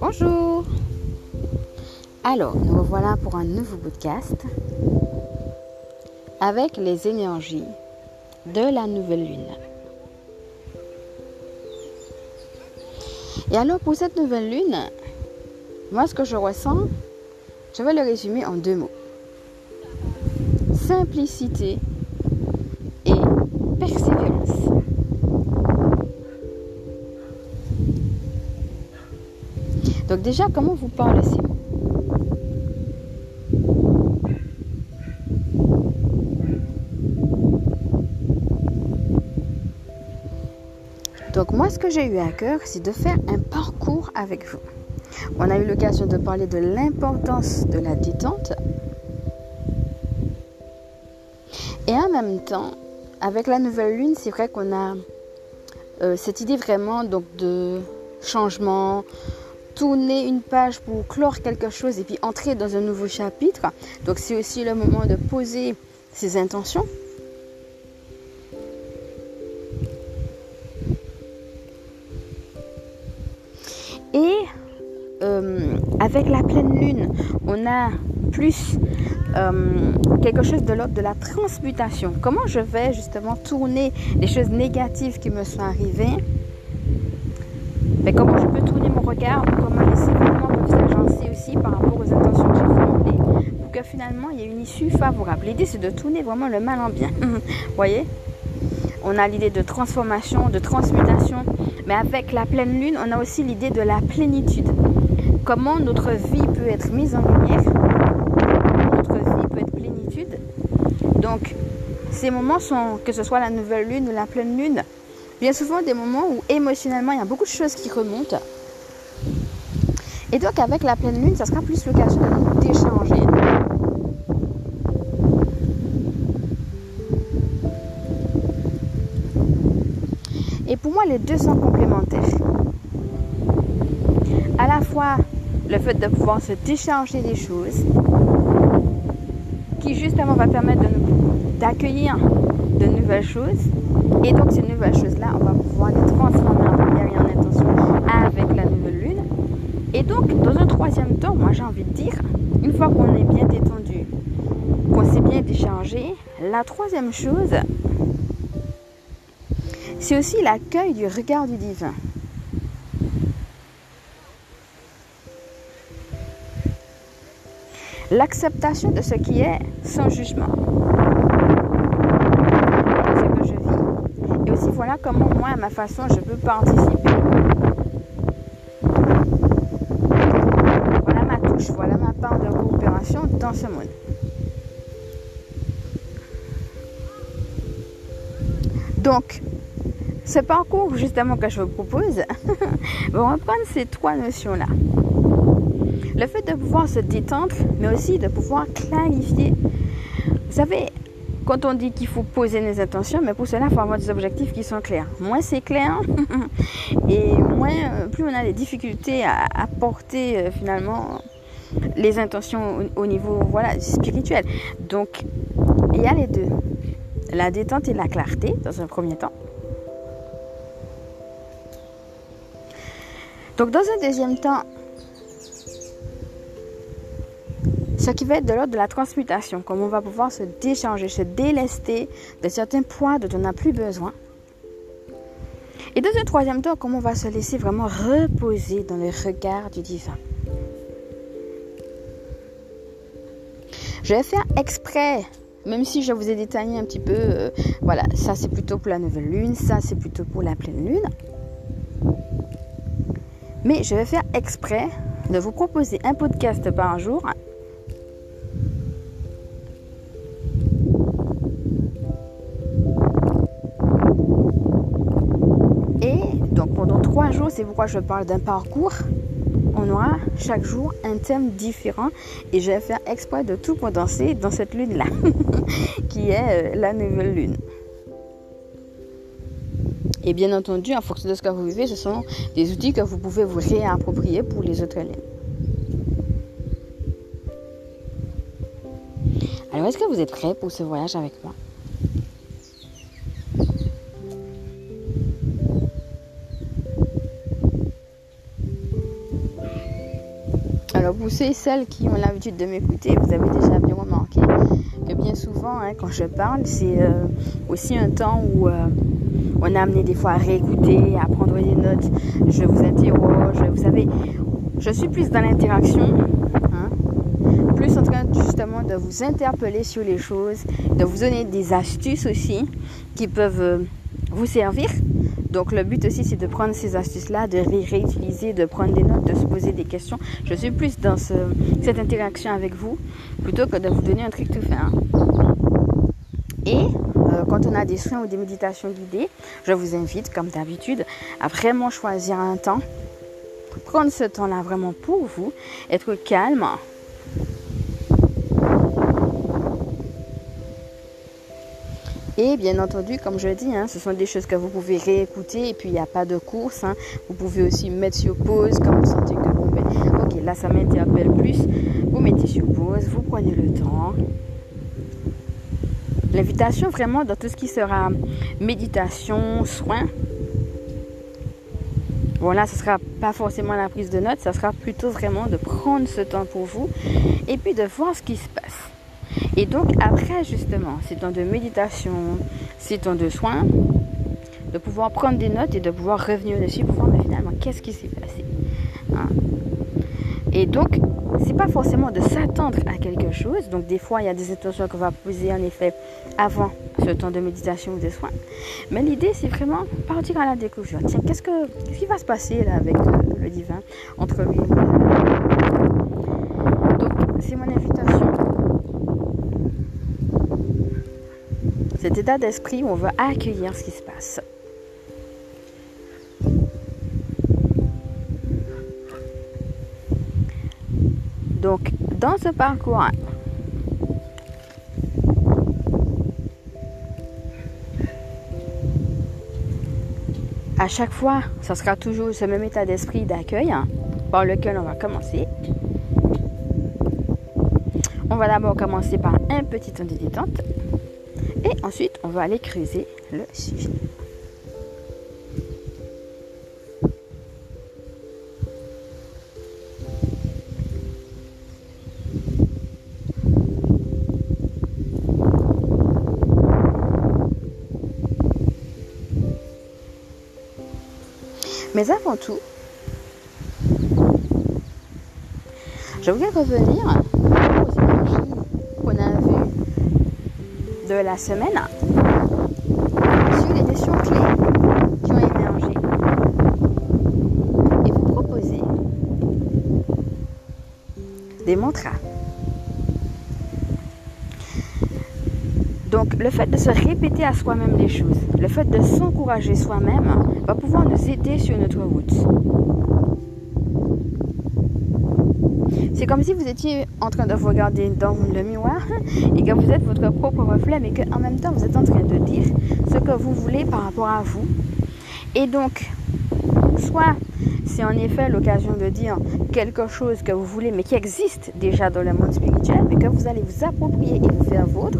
Bonjour Alors, nous revoilà pour un nouveau podcast avec les énergies de la nouvelle lune. Et alors pour cette nouvelle lune, moi ce que je ressens, je vais le résumer en deux mots. Simplicité Donc déjà, comment vous parlez mots Donc moi, ce que j'ai eu à cœur, c'est de faire un parcours avec vous. On a eu l'occasion de parler de l'importance de la détente. Et en même temps, avec la nouvelle lune, c'est vrai qu'on a euh, cette idée vraiment donc de changement, tourner une page pour clore quelque chose et puis entrer dans un nouveau chapitre. Donc c'est aussi le moment de poser ses intentions. Et euh, avec la pleine lune, on a plus euh, quelque chose de l'ordre de la transmutation. Comment je vais justement tourner les choses négatives qui me sont arrivées? Mais Comment je peux tourner mon regard Comment les événements peuvent s'agencer aussi par rapport aux intentions que j'ai formulées pour que finalement il y ait une issue favorable. L'idée c'est de tourner vraiment le mal en bien. Vous voyez? On a l'idée de transformation, de transmutation, mais avec la pleine lune, on a aussi l'idée de la plénitude. Comment notre vie peut être mise en lumière, notre vie peut être plénitude? Donc, ces moments sont, que ce soit la nouvelle lune ou la pleine lune, bien souvent des moments où émotionnellement il y a beaucoup de choses qui remontent. Et donc, avec la pleine lune, ça sera plus l'occasion de nous décharger. Et pour moi, les deux sont complémentaires. À la fois le fait de pouvoir se décharger des choses, qui justement va permettre de d'accueillir de nouvelles choses. Et donc ces nouvelles choses-là, on va pouvoir les transformer en prière et en intention avec la nouvelle lune. Et donc, dans un troisième temps, moi j'ai envie de dire, une fois qu'on est bien détendu, qu'on s'est bien déchargé, la troisième chose, c'est aussi l'accueil du regard du divin. L'acceptation de ce qui est sans jugement. Ce que je vis. Et aussi voilà comment moi, à ma façon, je peux participer. Voilà ma touche, voilà ma part de coopération dans ce monde. Donc, ce parcours justement que je vous propose va reprendre ces trois notions-là. Le fait de pouvoir se détendre, mais aussi de pouvoir clarifier. Vous savez, quand on dit qu'il faut poser des intentions, mais pour cela, il faut avoir des objectifs qui sont clairs. Moins c'est clair, et moins, euh, plus on a des difficultés à apporter euh, finalement les intentions au, niveau voilà, spirituel. Donc, il y a les deux. La détente et la clarté, dans un premier temps. Donc dans un deuxième temps, ce qui va être de l'ordre de la transmutation, comme on va pouvoir se décharger, se délester de certains poids dont on n'a plus besoin. Et dans un troisième temps, comment on va se laisser vraiment reposer dans le regard du divin? Je vais faire exprès, même si je vous ai détaillé un petit peu, euh, voilà, ça c'est plutôt pour la nouvelle lune, ça c'est plutôt pour la pleine lune. Mais je vais faire exprès de vous proposer un podcast par jour. Je parle d'un parcours. On aura chaque jour un thème différent et je vais faire exprès de tout condenser dans cette lune-là, qui est euh, la nouvelle lune. Et bien entendu, en fonction de ce que vous vivez, ce sont des outils que vous pouvez vous réapproprier pour les autres lignes. Alors, est-ce que vous êtes prêts pour ce voyage avec moi? Pour ceux et celles qui ont l'habitude de m'écouter, vous avez déjà bien remarqué que bien souvent, hein, quand je parle, c'est euh, aussi un temps où euh, on a amené des fois à réécouter, à prendre des notes. Je vous interroge, vous savez, je suis plus dans l'interaction, hein, plus en train justement de vous interpeller sur les choses, de vous donner des astuces aussi qui peuvent euh, vous servir donc le but aussi, c'est de prendre ces astuces-là, de les réutiliser, de prendre des notes, de se poser des questions. Je suis plus dans cette interaction avec vous plutôt que de vous donner un truc tout fait. Hein. Et euh, quand on a des soins ou des méditations guidées, je vous invite, comme d'habitude, à vraiment choisir un temps. Prendre ce temps-là vraiment pour vous, être calme, Et bien entendu, comme je dis, hein, ce sont des choses que vous pouvez réécouter et puis il n'y a pas de course. Hein. Vous pouvez aussi mettre sur pause quand vous sentez que bon, ben, ok, là ça m'interpelle plus. Vous mettez sur pause, vous prenez le temps. L'invitation vraiment dans tout ce qui sera méditation, soin. Bon là, ce sera pas forcément la prise de notes, ça sera plutôt vraiment de prendre ce temps pour vous et puis de voir ce qui se passe. Et donc après justement ces temps de méditation, ces temps de soins, de pouvoir prendre des notes et de pouvoir revenir dessus pour voir finalement qu'est-ce qui s'est passé. Hein. Et donc c'est pas forcément de s'attendre à quelque chose. Donc des fois il y a des intentions qu'on va poser en effet avant ce temps de méditation ou de soins. Mais l'idée c'est vraiment partir à la découverte. Tiens, qu'est-ce, que, qui va se passer là avec le, le divin entre lui et moi Donc c'est mon invitation cet état d'esprit où on veut accueillir ce qui se passe. Donc, dans ce parcours, à chaque fois, ça sera toujours ce même état d'esprit d'accueil par lequel on va commencer. On va d'abord commencer par un petit temps de détente. Ensuite, on va aller creuser le sujet. Mais avant tout, je voulais revenir de la semaine sur les notions clés qui ont émergé et vous proposer des mantras. Donc le fait de se répéter à soi-même les choses, le fait de s'encourager soi-même va pouvoir nous aider sur notre route. Comme si vous étiez en train de vous regarder dans le miroir et que vous êtes votre propre reflet, mais qu'en même temps vous êtes en train de dire ce que vous voulez par rapport à vous. Et donc, soit c'est en effet l'occasion de dire quelque chose que vous voulez, mais qui existe déjà dans le monde spirituel, mais que vous allez vous approprier et vous faire vôtre.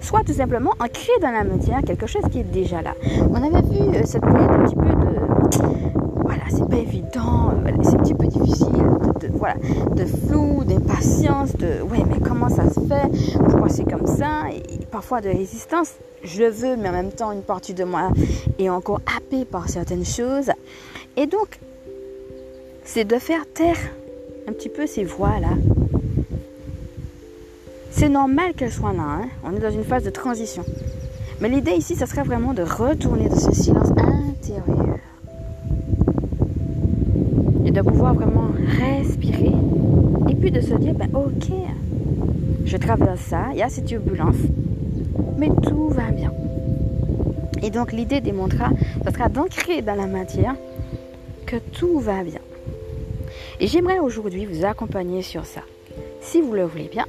Soit tout simplement ancrer dans la matière quelque chose qui est déjà là. On avait vu euh, cette période un petit peu évident, euh, c'est un petit peu difficile, de, voilà, de flou, d'impatience, de ouais, mais comment ça se fait, pourquoi c'est comme ça, et parfois de résistance. Je veux, mais en même temps, une partie de moi est encore happée par certaines choses. Et donc, c'est de faire taire un petit peu ces voix-là. C'est normal qu'elles soient là, hein. on est dans une phase de transition. Mais l'idée ici, ce serait vraiment de retourner dans ce silence intérieur de pouvoir vraiment respirer et puis de se dire, ben ok, je traverse ça, il y a cette turbulence, mais tout va bien. Et donc l'idée des mantras, ce sera d'ancrer dans la matière que tout va bien. Et j'aimerais aujourd'hui vous accompagner sur ça. Si vous le voulez bien,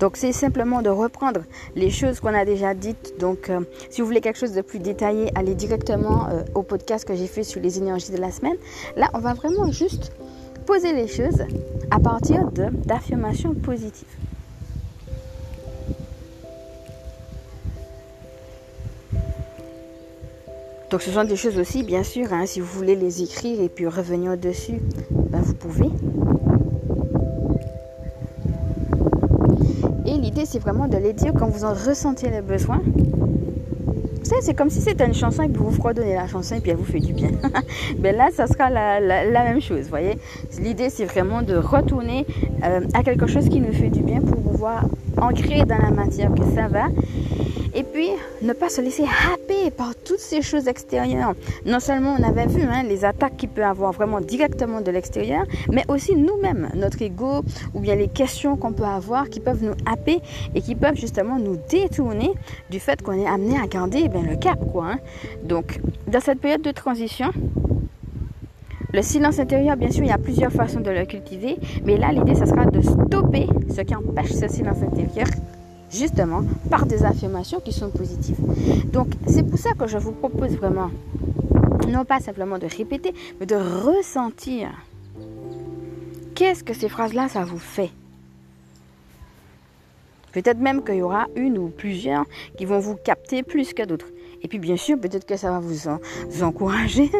Donc c'est simplement de reprendre les choses qu'on a déjà dites. Donc euh, si vous voulez quelque chose de plus détaillé, allez directement euh, au podcast que j'ai fait sur les énergies de la semaine. Là, on va vraiment juste poser les choses à partir d'affirmations positives. Donc ce sont des choses aussi, bien sûr, hein, si vous voulez les écrire et puis revenir dessus, ben, vous pouvez. Et l'idée, vraiment de les dire quand vous en ressentez le besoin. Vous c'est comme si c'était une chanson et puis vous fredonnez la chanson et puis elle vous fait du bien. ben là, ça sera la, même chose, vous voyez. L'idée, c'est vraiment de retourner euh, à quelque chose qui nous fait du bien pour pouvoir ancrer dans la matière que ça va et puis, ne pas se laisser happer par toutes ces choses extérieures. Non seulement on avait vu hein, les attaques qu'il peut avoir vraiment directement de l'extérieur, mais aussi nous-mêmes, notre ego, ou bien les questions qu'on peut avoir qui peuvent nous happer et qui peuvent justement nous détourner du fait qu'on est amené à garder eh bien, le cap. Quoi, hein. Donc, dans cette période de transition, le silence intérieur, bien sûr, il y a plusieurs façons de le cultiver, mais là, l'idée, ce sera de stopper ce qui empêche ce silence intérieur justement par des affirmations qui sont positives. Donc c'est pour ça que je vous propose vraiment, non pas simplement de répéter, mais de ressentir. Qu'est-ce que ces phrases-là, ça vous fait? Peut-être même qu'il y aura une ou plusieurs qui vont vous capter plus que d'autres. Et puis bien sûr, peut-être que ça va vous, encourager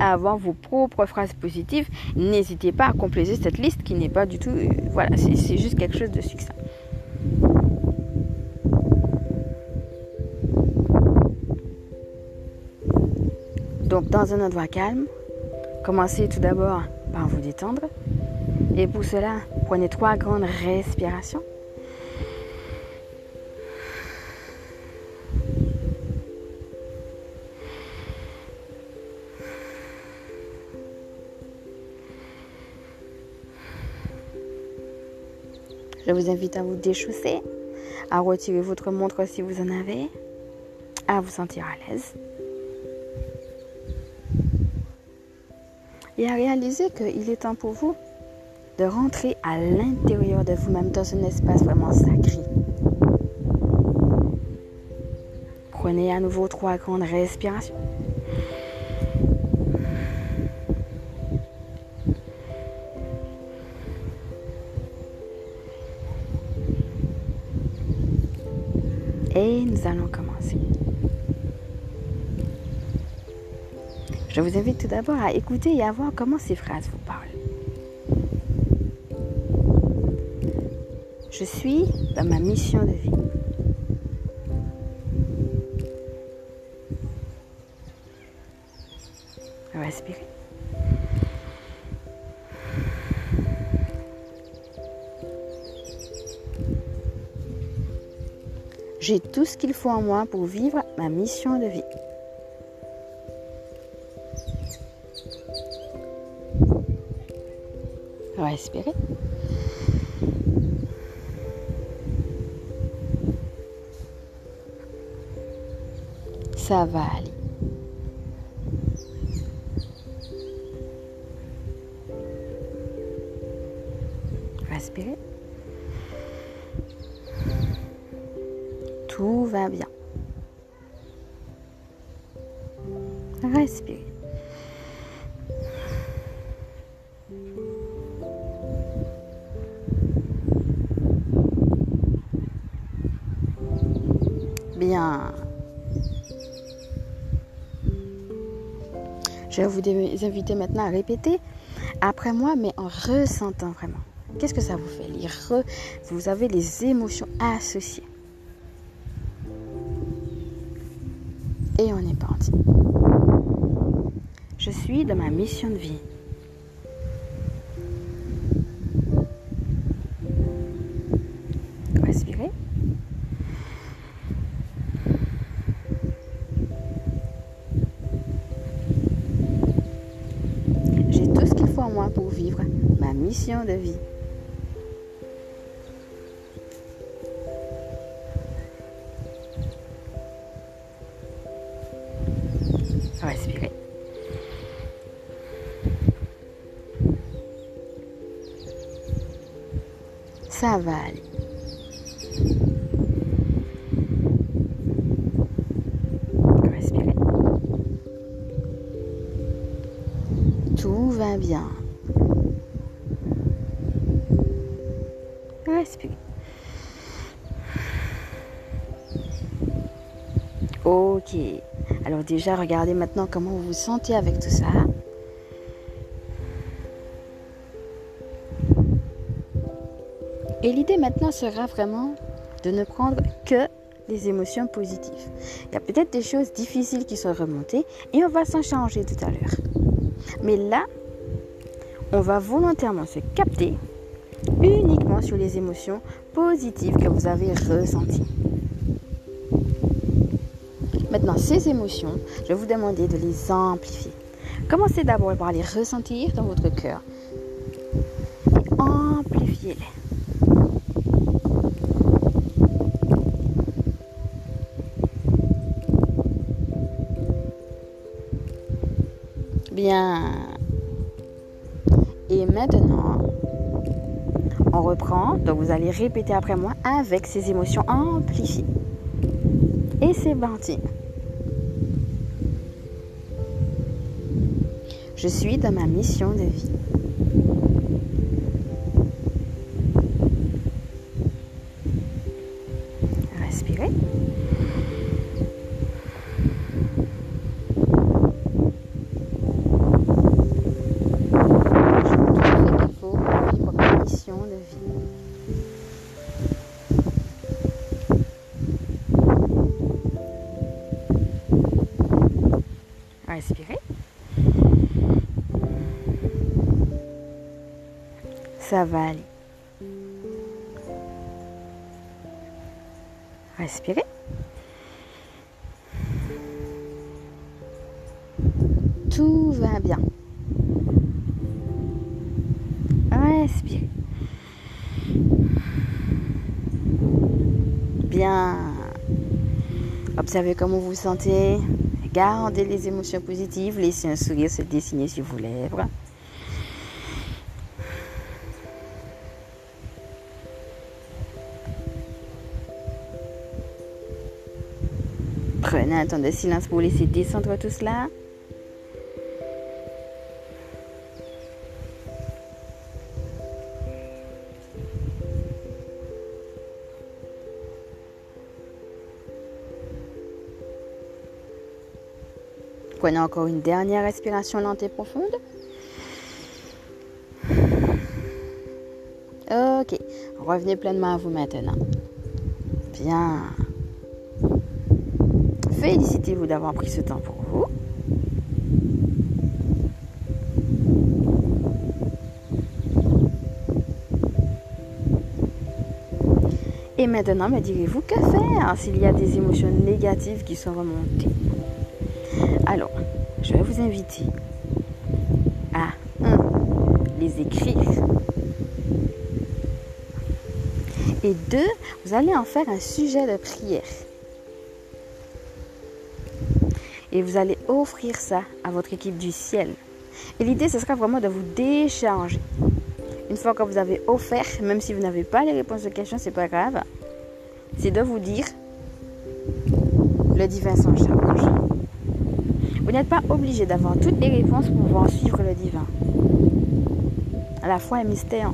à avoir vos propres phrases positives. N'hésitez pas à compléter cette liste qui n'est pas du tout... Euh, voilà, c'est juste quelque chose de succinct. Donc, dans un endroit calme, commencez tout d'abord par vous détendre. Et pour cela, prenez trois grandes respirations. Je vous invite à vous déchausser, à retirer votre montre si vous en avez, à vous sentir à l'aise. Et à réaliser qu'il est temps pour vous de rentrer à l'intérieur de vous-même dans un espace vraiment sacré. Prenez à nouveau trois grandes respirations. Et nous allons commencer. Je vous invite tout d'abord à écouter et à voir comment ces phrases vous parlent. Je suis dans ma mission de vie. Respirez. J'ai tout ce qu'il faut en moi pour vivre ma mission de vie. Respirez. Ça va aller. Respirez. Tout va bien. Respirez. Je vais vous inviter maintenant à répéter après moi, mais en ressentant vraiment. Qu'est-ce que ça vous fait Vous avez les émotions associées? Et on est parti. Je suis dans ma mission de vie. Mission de vie. Respirez. Ça va aller. Respirez. Tout va bien. Ok. Alors déjà, regardez maintenant comment vous vous sentez avec tout ça. Et l'idée maintenant sera vraiment de ne prendre que les émotions positives. Il y a peut-être des choses difficiles qui sont remontées et on va s'en changer tout à l'heure. Mais là, on va volontairement se capter uniquement sur les émotions positives que vous avez ressenties. Maintenant, ces émotions, je vais vous demander de les amplifier. Commencez d'abord par les ressentir dans votre cœur. Amplifiez-les. Bien. Et maintenant, on reprend. Donc vous allez répéter après moi avec ces émotions amplifiées. Et c'est parti. Je suis dans ma mission de vie. ça Respirez. Tout va bien. Respirez. Bien. Observez comment vous vous sentez. Gardez les émotions positives. Laissez un sourire se dessiner sur vos lèvres. Prenez un temps de silence pour laisser descendre tout cela. Prenez encore une dernière respiration lente et profonde. Ok, revenez pleinement à vous maintenant. Bien. Félicitez-vous d'avoir pris ce temps pour vous. Et maintenant, me direz-vous que faire s'il y a des émotions négatives qui sont remontées? Alors, je vais vous inviter à 1. les écrire. Et 2. vous allez en faire un sujet de prière. Et vous allez offrir ça à votre équipe du ciel. Et l'idée, ce sera vraiment de vous décharger. Une fois que vous avez offert, même si vous n'avez pas les réponses aux questions, c'est pas grave. C'est de vous dire le divin s'en charge. Vous n'êtes pas obligé d'avoir toutes les réponses pour pouvoir suivre le divin. La foi un mystère.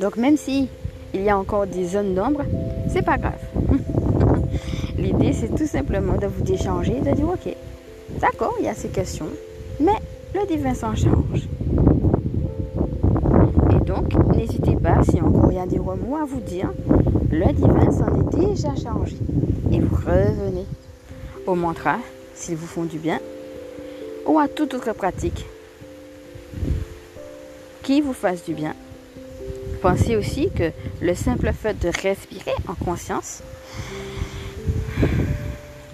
Donc même si il y a encore des zones d'ombre, c'est pas grave. L'idée, c'est tout simplement de vous déchanger, de dire, ok, d'accord, il y a ces questions, mais le divin s'en charge. Et donc, n'hésitez pas, si encore il y a des remous à vous dire, le divin s'en est déjà chargé. Et vous revenez au mantra, s'ils vous font du bien, ou à toute autre pratique qui vous fasse du bien. Pensez aussi que le simple fait de respirer en conscience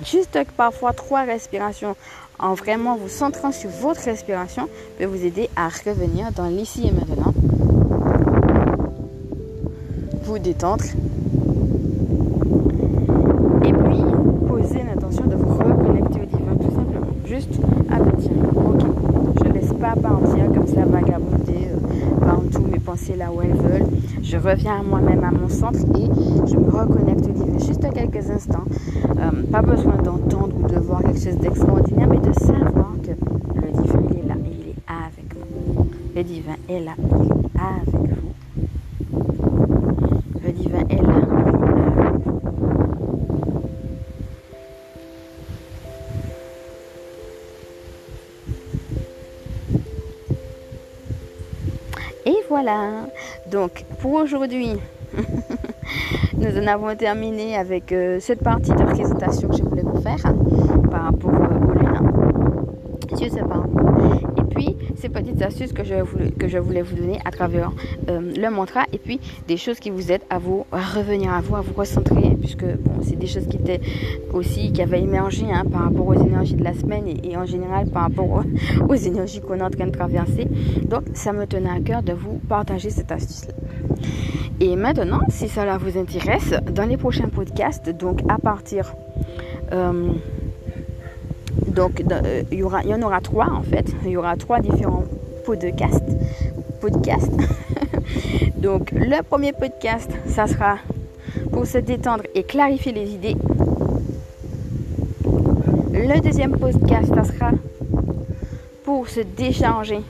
Juste parfois trois respirations en vraiment vous centrant sur votre respiration peut vous aider à revenir dans l'ici et maintenant. Vous détendre. Et puis, poser l'intention de vous reconnecter au divin tout simplement. Juste, ben tiens, ok, je ne laisse pas partir comme ça vagabonder euh, partout mes pensées là où elles veulent. Je reviens à moi-même, à mon centre et je me reconnecte au divin juste quelques instants. Euh, pas besoin d'entendre ou de voir quelque chose d'extraordinaire, mais de savoir que le divin, est là, il est avec vous. Le divin est là, il est avec vous. Le divin est là. Et voilà. Donc, pour aujourd'hui, nous en avons terminé avec euh, cette partie de présentation que je voulais vous faire par rapport euh, au lunes. Je sais pas ces petites astuces que je voulais, vous donner à travers euh, le mantra et puis des choses qui vous aident à vous revenir à vous, à vous recentrer, puisque bon, c'est des choses qui étaient aussi, qui avaient émergé hein, par rapport aux énergies de la semaine et, en général par rapport aux, énergies qu'on est en train de traverser. Donc, ça me tenait à cœur de vous partager cette astuce-là. Et maintenant, si cela vous intéresse, dans les prochains podcasts, donc à partir... Euh, donc, euh, il, y il y en aura trois en fait. Il y aura trois différents podcasts. podcasts. Donc, le premier podcast, ça sera pour se détendre et clarifier les idées. Le deuxième podcast, ça sera pour se décharger.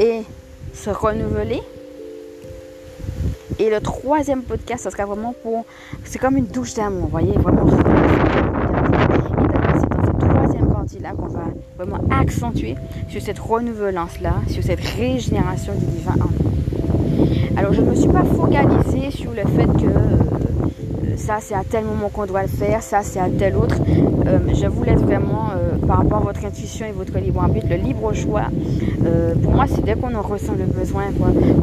Et se renouveler. Et le troisième podcast, ça sera vraiment pour. C'est comme une douche d'amour, vous voyez, vraiment. C'est dans cette troisième partie-là qu'on va vraiment accentuer sur cette renouvelance-là, sur cette régénération du divin. Alors, je ne me suis pas focalisée sur le fait que euh, ça c'est à tel moment qu'on doit le faire, ça c'est à tel autre. Euh, je vous laisse vraiment, euh, par rapport à votre intuition et votre libre arbitre, le libre choix. pour moi, c'est dès qu'on en ressent le besoin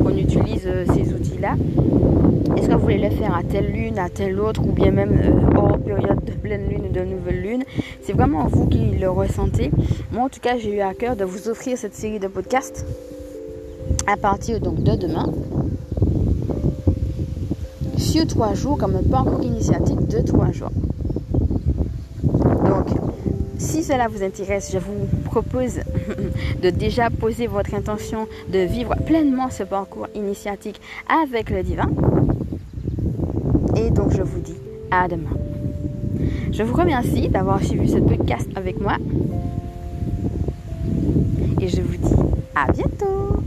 qu'on utilise ces outils-là. Est-ce que vous voulez le faire à telle lune, à telle autre, ou bien même hors période de pleine lune ou de nouvelle lune? C'est vraiment vous qui le ressentez. Moi, en tout cas, j'ai eu à cœur de vous offrir cette série de podcasts à partir donc de demain trois jours comme un parcours initiatique de trois jours. Donc, si cela vous intéresse, je vous propose de déjà poser votre intention de vivre pleinement ce parcours initiatique avec le divin. Et donc, je vous dis à demain. Je vous remercie d'avoir suivi ce podcast avec moi. Et je vous dis à bientôt.